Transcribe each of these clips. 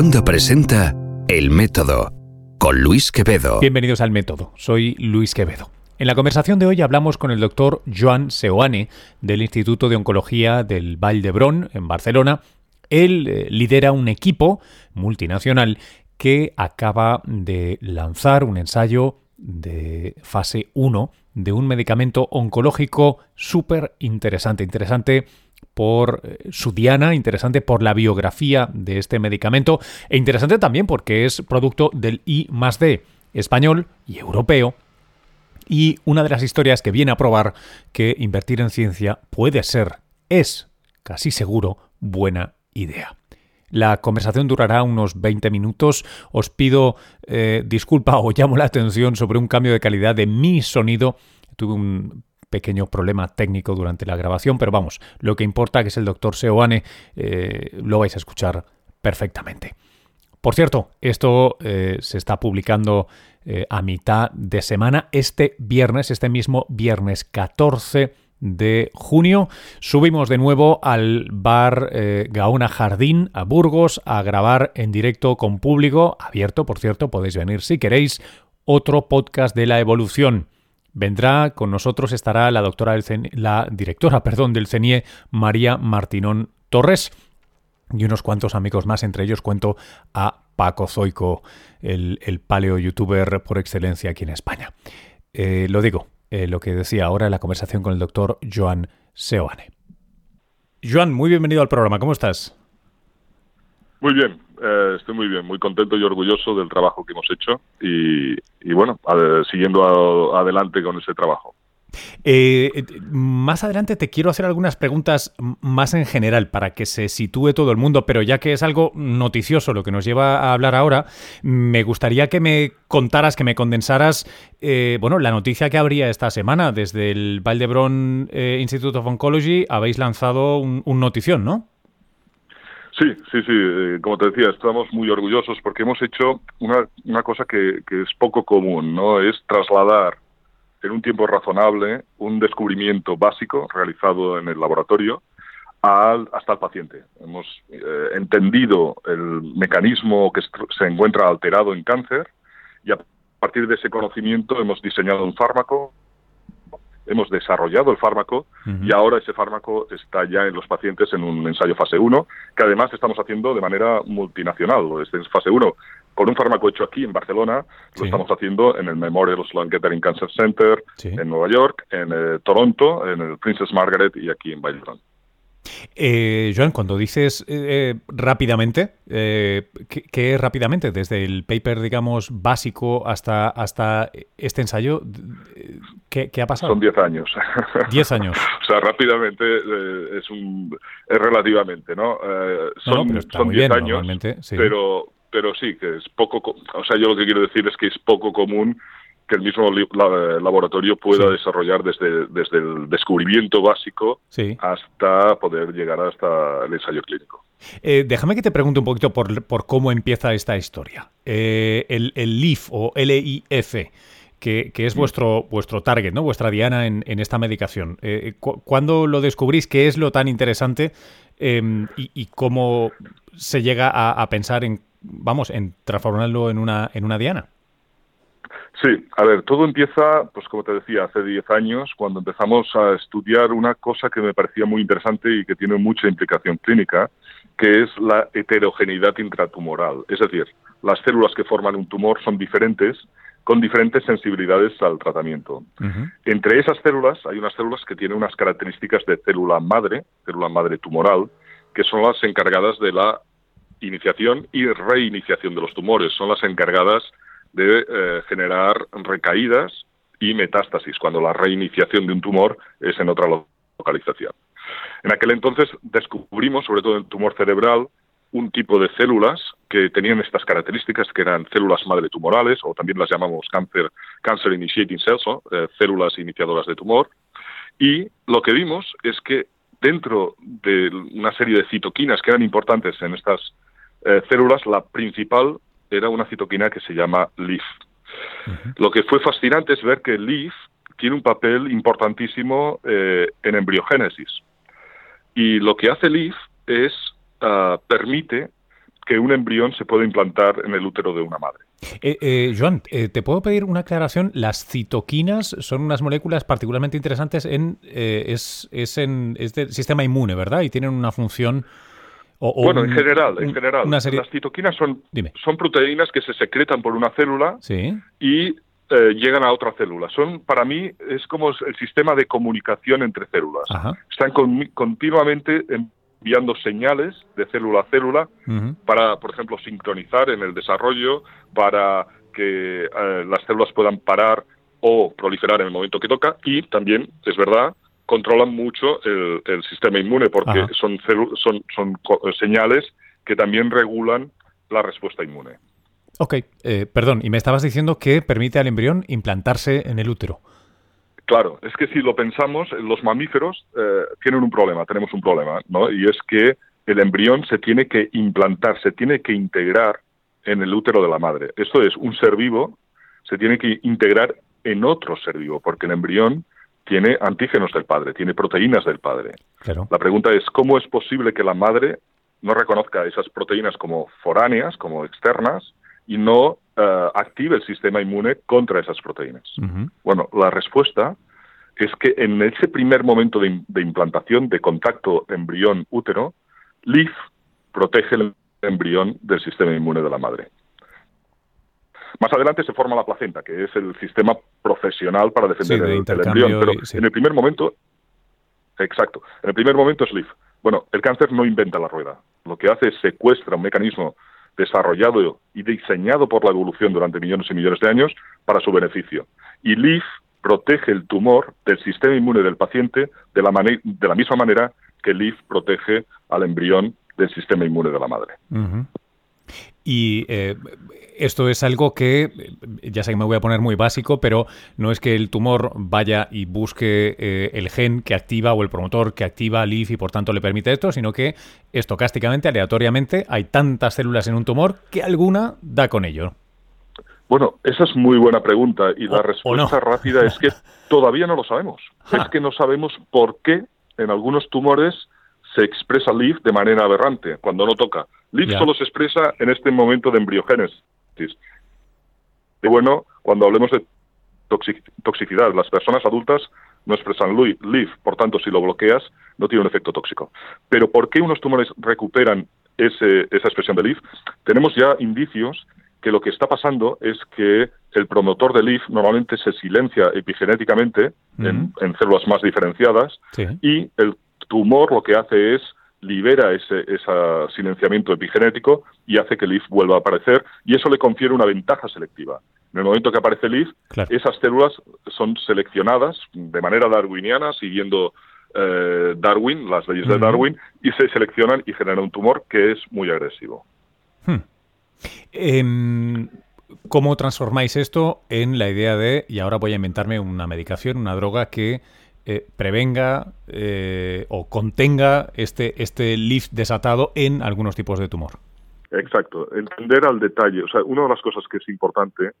Onda presenta El Método con Luis Quevedo. Bienvenidos al Método. Soy Luis Quevedo. En la conversación de hoy hablamos con el doctor Joan Seoane del Instituto de Oncología del Vall d'Hebron en Barcelona. Él eh, lidera un equipo multinacional que acaba de lanzar un ensayo de fase 1 de un medicamento oncológico súper interesante, interesante por eh, su diana, interesante por la biografía de este medicamento e interesante también porque es producto del I más D español y europeo. Y una de las historias que viene a probar que invertir en ciencia puede ser, es casi seguro, buena idea. La conversación durará unos 20 minutos. Os pido eh, disculpa o llamo la atención sobre un cambio de calidad de mi sonido. Tuve un pequeño problema técnico durante la grabación, pero vamos, lo que importa que es el doctor Seoane, eh, lo vais a escuchar perfectamente. Por cierto, esto eh, se está publicando eh, a mitad de semana. Este viernes, este mismo viernes 14 de junio, subimos de nuevo al bar Gaona Jardín a Burgos a grabar en directo con público, abierto, por cierto, podéis venir si queréis, otro podcast de la evolución. Vendrá con nosotros, estará la doctora del la directora, perdón, del CENIE, María Martinón Torres, y unos cuantos amigos más, entre ellos cuento a Paco Zoico, el, paleo youtuber por excelencia aquí en España. Eh, lo digo, eh, lo que decía ahora en la conversación con el doctor Joan Seoane. Joan, muy bienvenido al programa, ¿cómo estás? Muy bien, eh, estoy muy bien, muy contento y orgulloso del trabajo que hemos hecho y, bueno, siguiendo adelante con ese trabajo. Eh, eh, más adelante te quiero hacer algunas preguntas más en general para que se sitúe todo el mundo, pero ya que es algo noticioso lo que nos lleva a hablar ahora, me gustaría que me contaras, que me condensaras, bueno, la noticia que habría esta semana. Desde el Valdebron Institute of Oncology habéis lanzado un, un notición, ¿no? Sí, sí, sí. Eh, como te decía, estamos muy orgullosos porque hemos hecho una, una cosa que, que, es poco común, ¿no? Es trasladar en un tiempo razonable un descubrimiento básico realizado en el laboratorio al, hasta el paciente. Hemos eh, entendido el mecanismo que se encuentra alterado en cáncer y a partir de ese conocimiento hemos diseñado un fármaco hemos desarrollado el fármaco y ahora ese fármaco está ya en los pacientes en un ensayo fase 1, que además estamos haciendo de manera multinacional. Este es fase 1 con un fármaco hecho aquí en Barcelona, lo estamos haciendo en el Memorial Sloan Kettering Cancer Center en Nueva York, en eh, Toronto, en el Princess Margaret y aquí en Valladolid. Eh, Joan, cuando dices eh, rápidamente, eh, ¿qué, rápidamente? Desde el paper, digamos, básico hasta, hasta este ensayo, ¿qué, ha pasado? Son 10 años. 10 años. o sea, rápidamente eh, es, un, es relativamente, ¿no? son 10 años, pero, pero sí, que es poco, o sea, yo lo que quiero decir es que es poco común que el mismo laboratorio pueda desarrollar desde, desde el descubrimiento básico hasta poder llegar hasta el ensayo clínico. Eh, déjame que te pregunte un poquito por, por cómo empieza esta historia. Eh, el, el LIF o LIF, que, que, es mm. vuestro, vuestro target, ¿no? vuestra diana en, en esta medicación. Eh, ¿Cuándo lo descubrís? ¿Qué es lo tan interesante? Em, y, cómo se llega a, a, pensar en, vamos, en transformarlo en una, en una diana? Sí, a ver, todo empieza, pues como te decía, hace 10 años, cuando empezamos a estudiar una cosa que me parecía muy interesante y que tiene mucha implicación clínica, que es la heterogeneidad intratumoral. Es decir, las células que forman un tumor son diferentes, con diferentes sensibilidades al tratamiento. Entre esas células hay unas células que tienen unas características de célula madre, célula madre tumoral, que son las encargadas de la iniciación y reiniciación de los tumores, son las encargadas de eh, generar recaídas y metástasis, cuando la reiniciación de un tumor es en otra localización. En aquel entonces descubrimos, sobre todo en el tumor cerebral, un tipo de células que tenían estas características, que eran células madre tumorales, o también las llamamos cancer, cancer initiating cells, eh, células iniciadoras de tumor. Y lo que vimos es que dentro de una serie de citoquinas que eran importantes en estas eh, células, la principal era una citoquina que se llama LIF. Lo que fue fascinante es ver que LIF tiene un papel importantísimo eh, en embriogénesis. Y lo que hace LIF es, uh, permite que un embrión se puede implantar en el útero de una madre. Eh, eh, Joan, eh, ¿te puedo pedir una aclaración? Las citoquinas son unas moléculas particularmente interesantes en, es, es, en, es del sistema inmune, ¿verdad? Y tienen una función... O, bueno, en general, en general. Las citoquinas son, son proteínas que se secretan por una célula ¿Sí? y llegan a otra célula. Son, para mí, es como el sistema de comunicación entre células. Están continuamente en enviando señales de célula a célula para, por ejemplo, sincronizar en el desarrollo, para que eh, las células puedan parar o proliferar en el momento que toca y también, es verdad, controlan mucho el, sistema inmune porque son, son, son señales que también regulan la respuesta inmune. Ok, eh, perdón, y me estabas diciendo que permite al embrión implantarse en el útero. Claro, es que si lo pensamos, los mamíferos eh, tienen un problema, tenemos un problema, ¿no? Y es que el embrión se tiene que implantar, se tiene que integrar en el útero de la madre. Esto es, un ser vivo se tiene que integrar en otro ser vivo, porque el embrión tiene antígenos del padre, tiene proteínas del padre. La pregunta es, ¿cómo es posible que la madre no reconozca esas proteínas como foráneas, como externas, y no eh, active el sistema inmune contra esas proteínas? Bueno, la respuesta es que en ese primer momento de, implantación, de contacto embrión-útero, LIF protege el embrión del sistema inmune de la madre. Más adelante se forma la placenta, que es el sistema profesional para defender el, embrión, pero en el primer momento, exacto, en el primer momento es LIF. Bueno, el cáncer no inventa la rueda. Lo que hace es secuestra un mecanismo desarrollado y diseñado por la evolución durante millones y millones de años para su beneficio. Y LIF protege el tumor del sistema inmune del paciente de la, misma manera que LIF protege al embrión del sistema inmune de la madre. Y eh, esto es algo que, ya sé que me voy a poner muy básico, pero no es que el tumor vaya y busque eh, el gen que activa o el promotor que activa LIF y por tanto le permite esto, sino que estocásticamente, aleatoriamente, hay tantas células en un tumor que alguna da con ello. Bueno, esa es muy buena pregunta y la respuesta rápida es que todavía no lo sabemos. Es que no sabemos por qué en algunos tumores se expresa LIF de manera aberrante, cuando no toca. LIF solo se expresa en este momento de embriogénesis. Y bueno, cuando hablemos de toxicidad, las personas adultas no expresan LIF, por tanto, si lo bloqueas, no tiene un efecto tóxico. Pero ¿por qué unos tumores recuperan ese, esa expresión de LIF? Tenemos ya indicios que lo que está pasando es que el promotor de LIF normalmente se silencia epigenéticamente en, células más diferenciadas y el tumor lo que hace es libera ese, silenciamiento epigenético y hace que el LIF vuelva a aparecer y eso le confiere una ventaja selectiva. En el momento que aparece el LIF, esas células son seleccionadas de manera darwiniana, siguiendo eh, Darwin, las leyes de Darwin, y se seleccionan y generan un tumor que es muy agresivo. Hmm. Em, ¿Cómo transformáis esto en la idea de, y ahora voy a inventarme una medicación, una droga que eh, prevenga eh, o contenga este, este lift desatado en algunos tipos de tumor. Exacto, entender al detalle. O sea, una de las cosas que es importante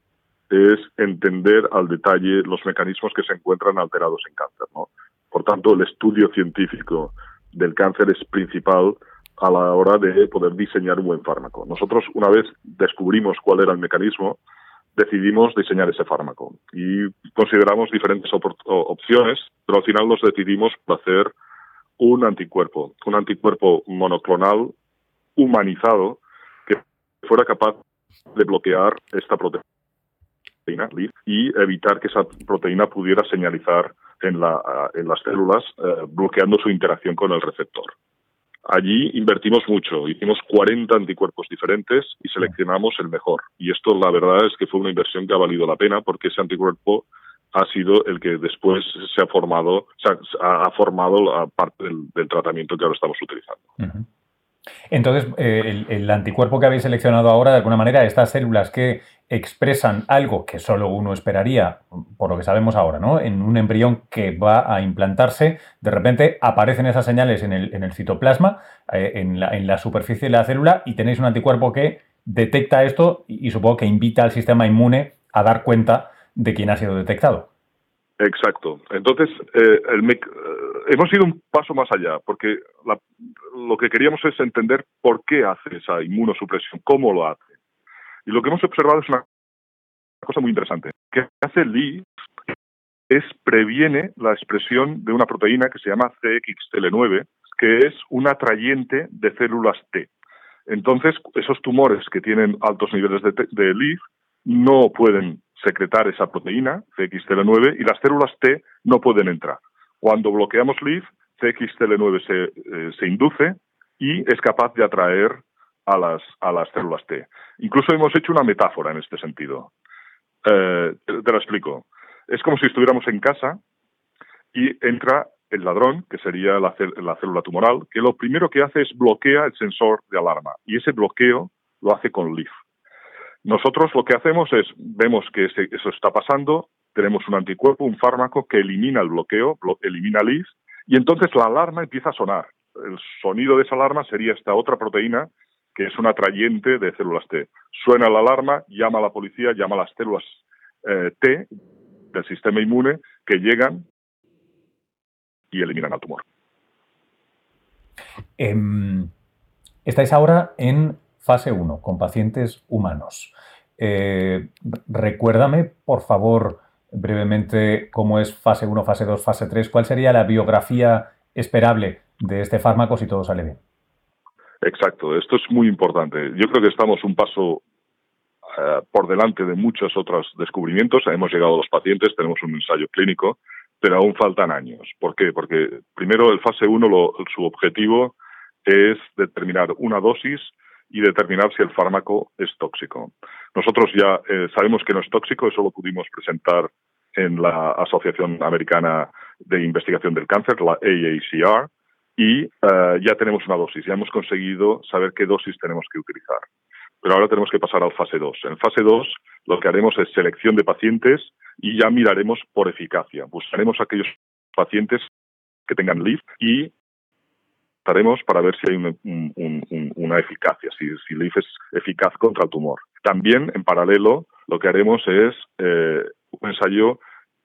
es entender al detalle los mecanismos que se encuentran alterados en cáncer. ¿no? Por tanto, el estudio científico del cáncer es principal a la hora de poder diseñar un buen fármaco. Nosotros, una vez descubrimos cuál era el mecanismo, decidimos diseñar ese fármaco y consideramos diferentes opciones, pero al final nos decidimos por hacer un anticuerpo, un anticuerpo monoclonal humanizado que fuera capaz de bloquear esta proteína y evitar que esa proteína pudiera señalizar en, la, en las células, eh, bloqueando su interacción con el receptor. Allí invertimos mucho, hicimos 40 anticuerpos diferentes y seleccionamos el mejor. Y esto la verdad es que fue una inversión que ha valido la pena porque ese anticuerpo ha sido el que después se ha formado, ha, formado parte del, tratamiento que ahora estamos utilizando. Entonces, eh, el, anticuerpo que habéis seleccionado ahora, de alguna manera, estas células que expresan algo que solo uno esperaría, por lo que sabemos ahora, ¿no? En un embrión que va a implantarse, de repente aparecen esas señales en el, citoplasma, eh, en, la, superficie de la célula, y tenéis un anticuerpo que detecta esto y, supongo que invita al sistema inmune a dar cuenta de quién ha sido detectado. Exacto. Entonces, eh, el eh, hemos ido un paso más allá, porque lo que queríamos es entender por qué hace esa inmunosupresión, cómo lo hace. Y lo que hemos observado es una cosa muy interesante. Que hace el es previene la expresión de una proteína que se llama CXTL9, que es un atrayente de células T. Entonces, esos tumores que tienen altos niveles de, de LIF no pueden secretar esa proteína, CXTL9, y las células T no pueden entrar. Cuando bloqueamos LIF, CXTL9 se, eh, se induce y es capaz de atraer a las, a las células T. Incluso hemos hecho una metáfora en este sentido. Eh, te, lo explico. Es como si estuviéramos en casa y entra el ladrón, que sería la, célula tumoral, que lo primero que hace es bloquea el sensor de alarma y ese bloqueo lo hace con LIF. Nosotros lo que hacemos es, vemos que eso está pasando, tenemos un anticuerpo, un fármaco que elimina el bloqueo, elimina LIF, y entonces la alarma empieza a sonar. El sonido de esa alarma sería esta otra proteína que es un atrayente de células T. Suena la alarma, llama a la policía, llama a las células eh, T del sistema inmune que llegan y eliminan al tumor. Em, estáis ahora en fase 1 con pacientes humanos. Eh, recuérdame, por favor, brevemente cómo es fase 1, fase 2, fase 3. ¿Cuál sería la biografía esperable de este fármaco si todo sale bien? Exacto, esto es muy importante. Yo creo que estamos un paso eh, por delante de muchos otros descubrimientos. Hemos llegado a los pacientes, tenemos un ensayo clínico, pero aún faltan años. ¿Por qué? Porque primero el fase 1, su objetivo es determinar una dosis y determinar si el fármaco es tóxico. Nosotros ya eh, sabemos que no es tóxico, eso lo pudimos presentar en la Asociación Americana de Investigación del Cáncer, la AACR, y eh, ya tenemos una dosis, ya hemos conseguido saber qué dosis tenemos que utilizar. Pero ahora tenemos que pasar al fase 2. En fase 2 lo que haremos es selección de pacientes y ya miraremos por eficacia. Buscaremos aquellos pacientes que tengan LIF y haremos para ver si hay una eficacia, si, si LIF es eficaz contra el tumor. También, en paralelo, lo que haremos es eh, un ensayo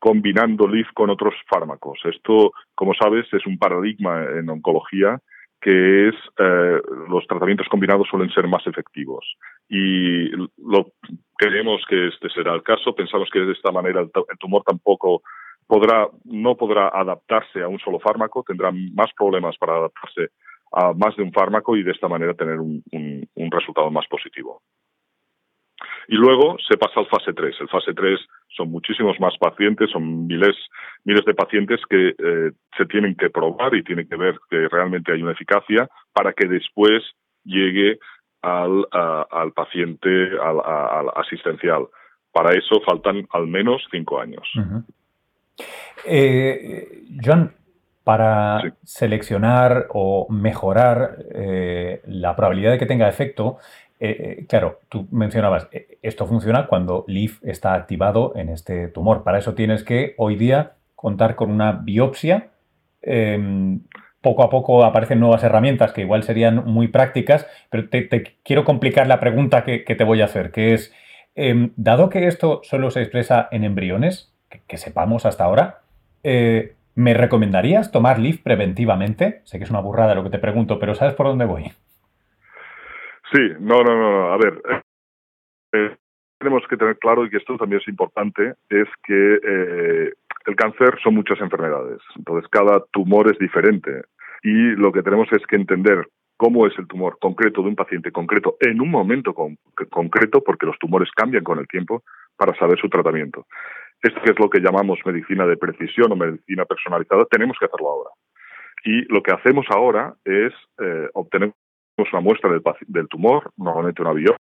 combinando LIF con otros fármacos. Esto, como sabes, es un paradigma en oncología que es eh, los tratamientos combinados suelen ser más efectivos. Y lo creemos que este será el caso. Pensamos que de esta manera el, tumor tampoco podrá, no podrá adaptarse a un solo fármaco, tendrá más problemas para adaptarse a más de un fármaco y de esta manera tener un resultado más positivo. Y luego se pasa al fase 3. El fase 3 son muchísimos más pacientes, son miles, miles de pacientes que eh, se tienen que probar y tienen que ver que realmente hay una eficacia para que después llegue al, al paciente al, asistencial. Para eso faltan al menos cinco años. Eh, John, para seleccionar o mejorar eh, la probabilidad de que tenga efecto, eh, eh, claro, tú mencionabas, eh, esto funciona cuando LIF está activado en este tumor. Para eso tienes que hoy día contar con una biopsia. Em, poco a poco aparecen nuevas herramientas que igual serían muy prácticas, pero te, quiero complicar la pregunta que, te voy a hacer, que es, em, dado que esto solo se expresa en embriones, que, sepamos hasta ahora, ¿me recomendarías tomar LIF preventivamente? Sé que es una burrada lo que te pregunto, pero ¿sabes por dónde voy? Sí, no, no, no. A ver, eh, eh, tenemos que tener claro, y que esto también es importante, es que eh, el cáncer son muchas enfermedades. Entonces, cada tumor es diferente. Y lo que tenemos es que entender cómo es el tumor concreto de un paciente concreto en un momento concreto, porque los tumores cambian con el tiempo, para saber su tratamiento. Esto que es lo que llamamos medicina de precisión o medicina personalizada, tenemos que hacerlo ahora. Y lo que hacemos ahora es obtener una muestra del, tumor, normalmente una biopsia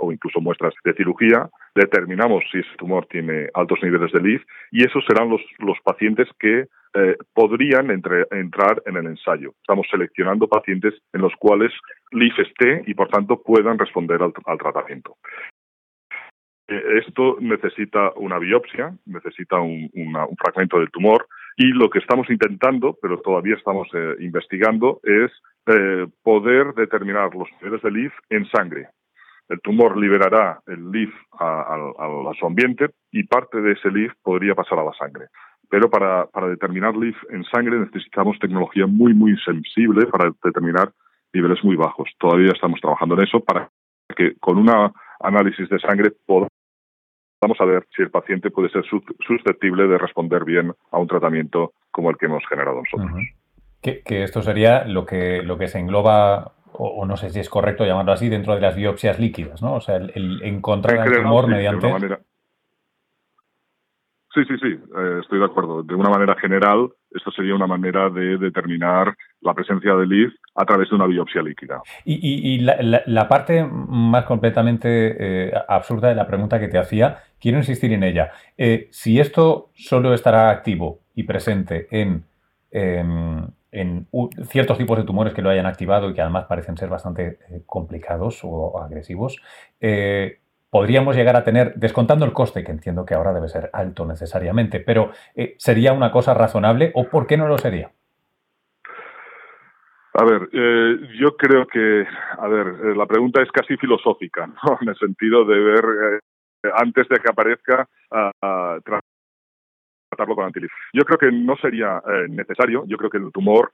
o incluso muestras de cirugía, determinamos si ese tumor tiene altos niveles de LIF y esos serán los, los pacientes que eh, podrían entrar en el ensayo. Estamos seleccionando pacientes en los cuales LIF esté y por tanto puedan responder al, tratamiento. Eh, esto necesita una biopsia, necesita un, un fragmento del tumor y lo que estamos intentando, pero todavía estamos eh, investigando, es eh, poder determinar los niveles de LIF en sangre. el tumor liberará el LIF a, su ambiente y parte de ese LIF podría pasar a la sangre. Pero para, para determinar LIF en sangre necesitamos tecnología muy, muy sensible para determinar niveles muy bajos. Todavía estamos trabajando en eso para que con un análisis de sangre podamos saber si el paciente puede ser susceptible de responder bien a un tratamiento como el que hemos generado nosotros. Que, esto sería lo que, lo que se engloba o, no sé si es correcto llamarlo así, dentro de las biopsias líquidas, ¿no? O sea, el, encontrar el tumor mediante... Sí, sí, sí, eh, estoy de acuerdo. De una manera general, esto sería una manera de determinar la presencia del LIF a través de una biopsia líquida. Y, la, parte más completamente eh, absurda de la pregunta que te hacía, quiero insistir en ella. Eh, si esto solo estará activo y presente en, em, en ciertos tipos de tumores que lo hayan activado y que además parecen ser bastante complicados o agresivos, podríamos llegar a tener, descontando el coste, que entiendo que ahora debe ser alto necesariamente, pero eh, ¿sería una cosa razonable o por qué no lo sería? A ver, eh, yo creo que, a ver, eh, la pregunta es casi filosófica, ¿no? En el sentido de ver, antes de que aparezca, Yo creo que no sería necesario, yo creo que el tumor,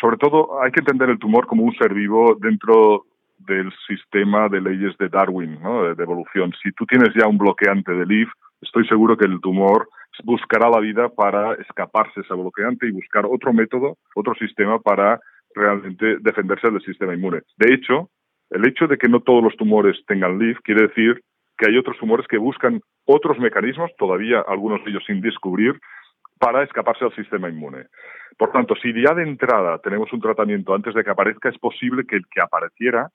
sobre todo hay que entender el tumor como un ser vivo dentro del sistema de leyes de Darwin, ¿no? de evolución. Si tú tienes ya un bloqueante de LIF, estoy seguro que el tumor buscará la vida para escaparse ese bloqueante y buscar otro método, otro sistema para realmente defenderse del sistema inmune. De hecho, el hecho de que no todos los tumores tengan LIF quiere decir hay otros tumores que buscan otros mecanismos, todavía algunos de ellos sin descubrir, para escaparse del sistema inmune. Por tanto, si ya de entrada tenemos un tratamiento antes de que aparezca, es posible que el que apareciera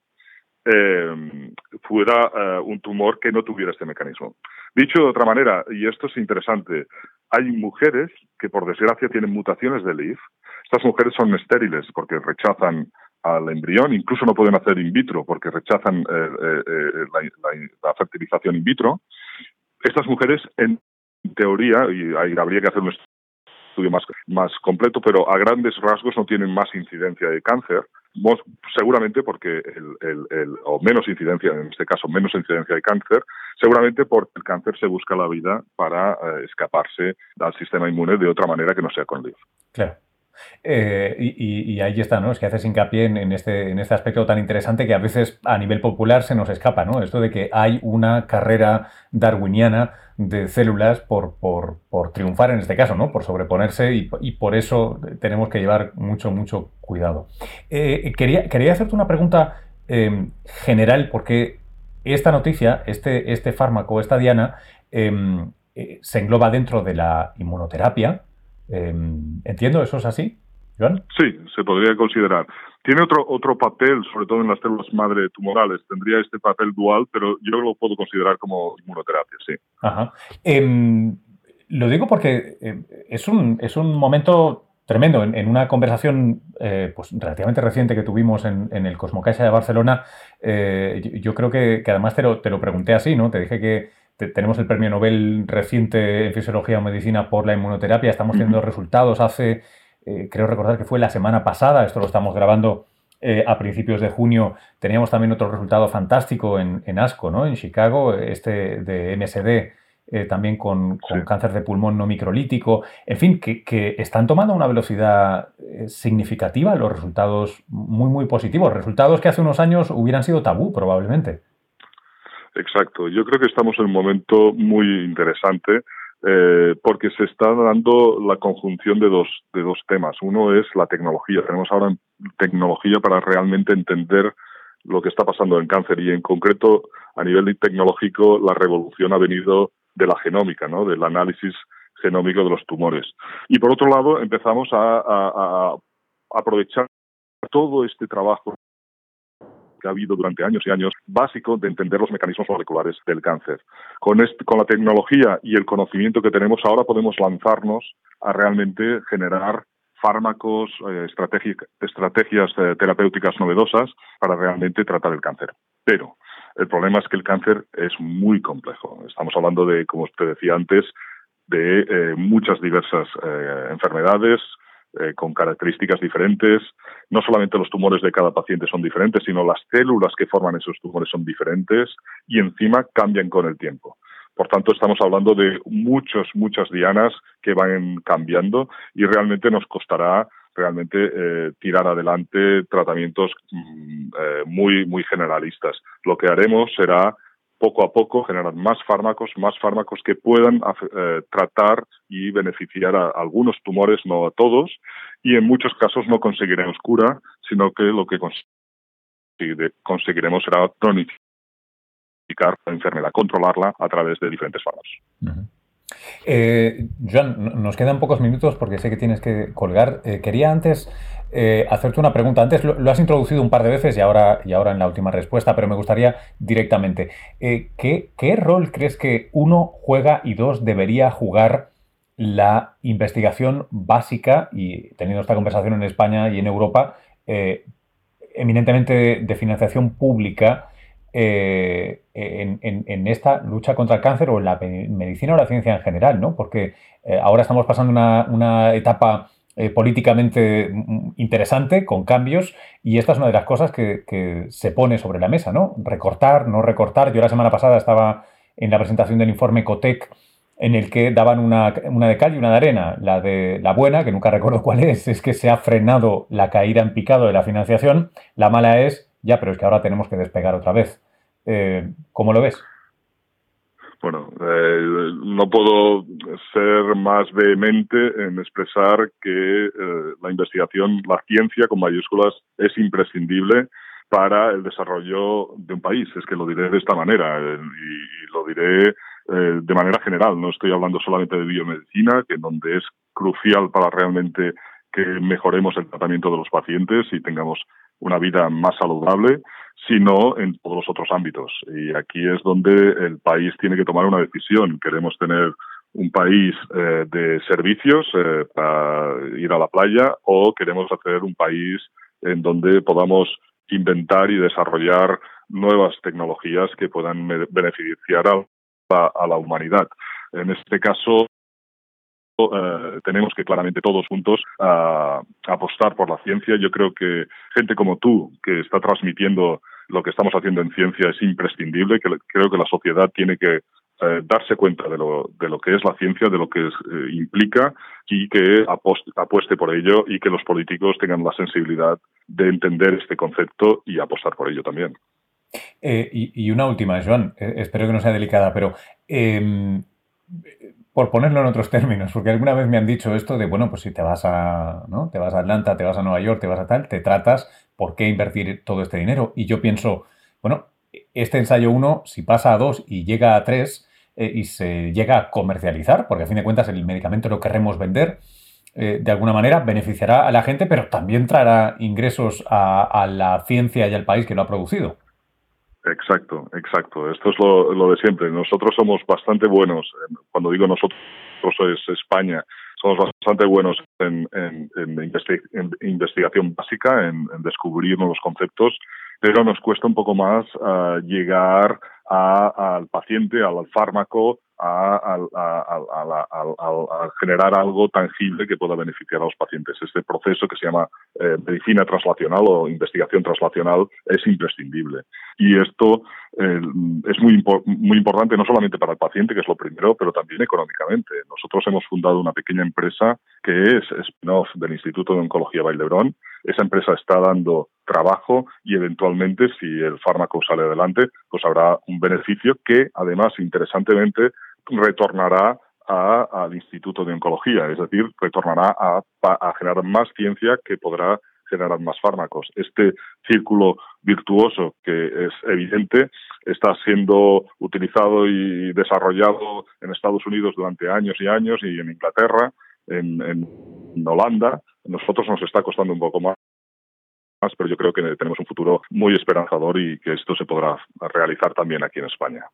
eh, fuera eh, un tumor que no tuviera este mecanismo. Dicho de otra manera, y esto es interesante, hay mujeres que por desgracia tienen mutaciones de LIF. Estas mujeres son estériles porque rechazan al embrión, incluso no pueden hacer in vitro porque rechazan eh, la, fertilización in vitro. Estas mujeres, en teoría, y habría que hacer un estudio más, más completo, pero a grandes rasgos no tienen más incidencia de cáncer seguramente porque el, el, o menos incidencia, en este caso menos incidencia de cáncer, seguramente porque el cáncer se busca la vida para eh, escaparse al sistema inmune de otra manera que no sea con LIF. Claro. Eh, y, ahí está, ¿no? Es que haces hincapié en, este, en este aspecto tan interesante que a veces a nivel popular se nos escapa, ¿no? Esto de que hay una carrera darwiniana de células por, por, triunfar en este caso, ¿no? Por sobreponerse y, por eso tenemos que llevar mucho, mucho cuidado. Eh, quería, quería hacerte una pregunta em, general porque esta noticia, este, este fármaco, esta diana, em, eh, se engloba dentro de la inmunoterapia, Em, ¿Entiendo? ¿Eso es así, Joan? Sí, se podría considerar. Tiene otro, otro papel, sobre todo en las células madre tumorales. Tendría este papel dual, pero yo lo puedo considerar como inmunoterapia, sí. Ajá. Em, lo digo porque em, es, un, es un momento tremendo. En, una conversación eh, pues, relativamente reciente que tuvimos en, el Cosmocaixa de Barcelona, eh, yo, creo que, que, además te lo, te lo pregunté así, ¿no? Te dije que, tenemos el premio Nobel reciente en Fisiología o Medicina por la inmunoterapia. Estamos teniendo resultados hace, eh, creo recordar que fue la semana pasada, esto lo estamos grabando eh, a principios de junio. Teníamos también otro resultado fantástico en, ASCO, ¿no? en Chicago, este de MSD. Eh, también con, cáncer de pulmón no microlítico, en fin, que, que, están tomando una velocidad significativa los resultados muy, muy positivos, resultados que hace unos años hubieran sido tabú probablemente. Exacto. Yo creo que estamos en un momento muy interesante eh, porque se está dando la conjunción de dos, de dos temas. Uno es la tecnología. Tenemos ahora tecnología para realmente entender lo que está pasando en cáncer y en concreto a nivel tecnológico la revolución ha venido de la genómica, ¿no? del análisis genómico de los tumores. Y por otro lado empezamos a aprovechar todo este trabajo que ha habido durante años y años básico de entender los mecanismos moleculares del cáncer. Con, con la tecnología y el conocimiento que tenemos ahora podemos lanzarnos a realmente generar fármacos, eh, estrategias eh, terapéuticas novedosas para realmente tratar el cáncer. Pero el problema es que el cáncer es muy complejo. Estamos hablando de, como usted decía antes, de eh, muchas diversas enfermedades, eh, con características diferentes. No solamente los tumores de cada paciente son diferentes, sino las células que forman esos tumores son diferentes y encima cambian con el tiempo. Por tanto, estamos hablando de muchos, muchas dianas que van cambiando y realmente nos costará realmente eh, tirar adelante tratamientos mm, eh, muy, muy generalistas. Lo que haremos será poco a poco generar más fármacos, más fármacos que puedan eh, tratar y beneficiar a algunos tumores, no a todos, y en muchos casos no conseguiremos cura, sino que lo que conseguiremos será cronificar la enfermedad, controlarla a través de diferentes fármacos. Eh, Joan, nos quedan pocos minutos porque sé que tienes que colgar. Eh, quería antes eh, hacerte una pregunta. Antes lo, has introducido un par de veces y ahora, y ahora en la última respuesta, pero me gustaría directamente. ¿qué, ¿Qué rol crees que uno juega y dos debería jugar la investigación básica, y teniendo esta conversación en España y en Europa, eminentemente de financiación pública? Eh, en, esta lucha contra el cáncer o en la medicina o la ciencia en general, ¿no? Porque eh, ahora estamos pasando una, etapa eh, políticamente mm, interesante, con cambios, y esta es una de las cosas que, se pone sobre la mesa, ¿no? Recortar, no recortar. Yo la semana pasada estaba en la presentación del informe COTEC en el que daban una, una, de cal y una de arena. La de la buena, que nunca recuerdo cuál es, es que se ha frenado la caída en picado de la financiación. La mala es ya, pero es que ahora tenemos que despegar otra vez. Eh, ¿Cómo lo ves? Bueno, eh, no puedo ser más vehemente en expresar que eh, la investigación, la ciencia con mayúsculas, es imprescindible para el desarrollo de un país. Es que lo diré de esta manera y, lo diré de manera general. No estoy hablando solamente de biomedicina, que donde es crucial para realmente que mejoremos el tratamiento de los pacientes y tengamos una vida más saludable, sino en todos los otros ámbitos. Y aquí es donde el país tiene que tomar una decisión. Queremos tener un país eh, de servicios eh, para ir a la playa o queremos hacer un país en donde podamos inventar y desarrollar nuevas tecnologías que puedan beneficiar a la humanidad. En este caso, eh, tenemos que claramente todos juntos apostar por la ciencia. Yo creo que gente como tú, que está transmitiendo lo que estamos haciendo en ciencia, es imprescindible. Que, creo que la sociedad tiene que eh, darse cuenta de lo, de lo que es la ciencia, de lo que eh, implica y que apueste por ello y que los políticos tengan la sensibilidad de entender este concepto y apostar por ello también. y, y, una última, Joan, espero que no sea delicada, pero em, por ponerlo en otros términos, porque alguna vez me han dicho esto de, bueno, pues si te vas a, ¿no? Te vas a Atlanta, te vas a Nueva York, te vas a tal, te tratas, ¿por qué invertir todo este dinero? Y yo pienso, bueno, este ensayo 1, si pasa a 2 y llega a 3 eh, y se llega a comercializar, porque a fin de cuentas el medicamento lo queremos vender, eh, de alguna manera beneficiará a la gente, pero también traerá ingresos a la ciencia y al país que lo ha producido. Exacto, exacto. Esto es lo, de siempre. Nosotros somos bastante buenos, cuando digo nosotros es España, somos bastante buenos en, investigación básica, en, descubrir nuevos conceptos, pero nos cuesta un poco más ah, llegar al paciente, al fármaco, a, generar algo tangible que pueda beneficiar a los pacientes. Este proceso que se llama eh, medicina translacional o investigación translacional es imprescindible. Y esto eh, es muy, muy importante no solamente para el paciente, que es lo primero, pero también económicamente. Nosotros hemos fundado una pequeña empresa que es spin-off del Instituto de Oncología Valdebrón. Esa empresa está dando trabajo y eventualmente, si el fármaco sale adelante, pues habrá un beneficio que, además, interesantemente, retornará al Instituto de Oncología, es decir, retornará a, generar más ciencia que podrá generar más fármacos. Este círculo virtuoso que es evidente está siendo utilizado y desarrollado en Estados Unidos durante años y años y en Inglaterra, en, en Holanda. Nosotros nos está costando un poco más pero yo creo que tenemos un futuro muy esperanzador y que esto se podrá realizar también aquí en España.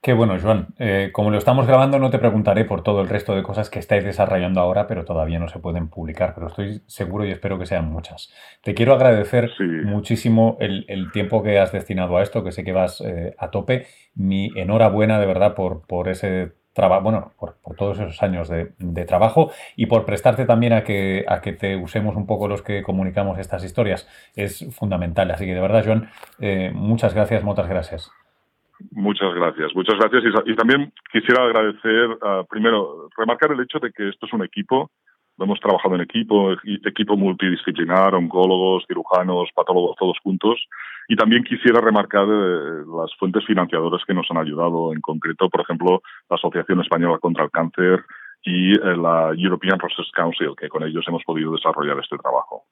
Qué bueno, Joan. Eh, como lo estamos grabando, no te preguntaré por todo el resto de cosas que estáis desarrollando ahora, pero todavía no se pueden publicar, pero estoy seguro y espero que sean muchas. Te quiero agradecer muchísimo el, tiempo que has destinado a esto, que sé que vas eh, a tope. Mi enhorabuena de verdad por, por ese bueno, por, todos esos años de, trabajo y por prestarte también a que, a que te usemos un poco los que comunicamos estas historias. Es fundamental. Así que de verdad, Joan, eh, muchas gracias, muchas gracias. Muchas gracias, muchas gracias. Y, también quisiera agradecer, ah, primero, remarcar el hecho de que esto es un equipo hemos trabajado en equipo, equipo multidisciplinar, oncólogos, cirujanos, patólogos, todos juntos. Y también quisiera remarcar eh, las fuentes financiadoras que nos han ayudado, en concreto, por ejemplo, la Asociación Española contra el Cáncer y eh, la European Process Council, que con ellos hemos podido desarrollar este trabajo.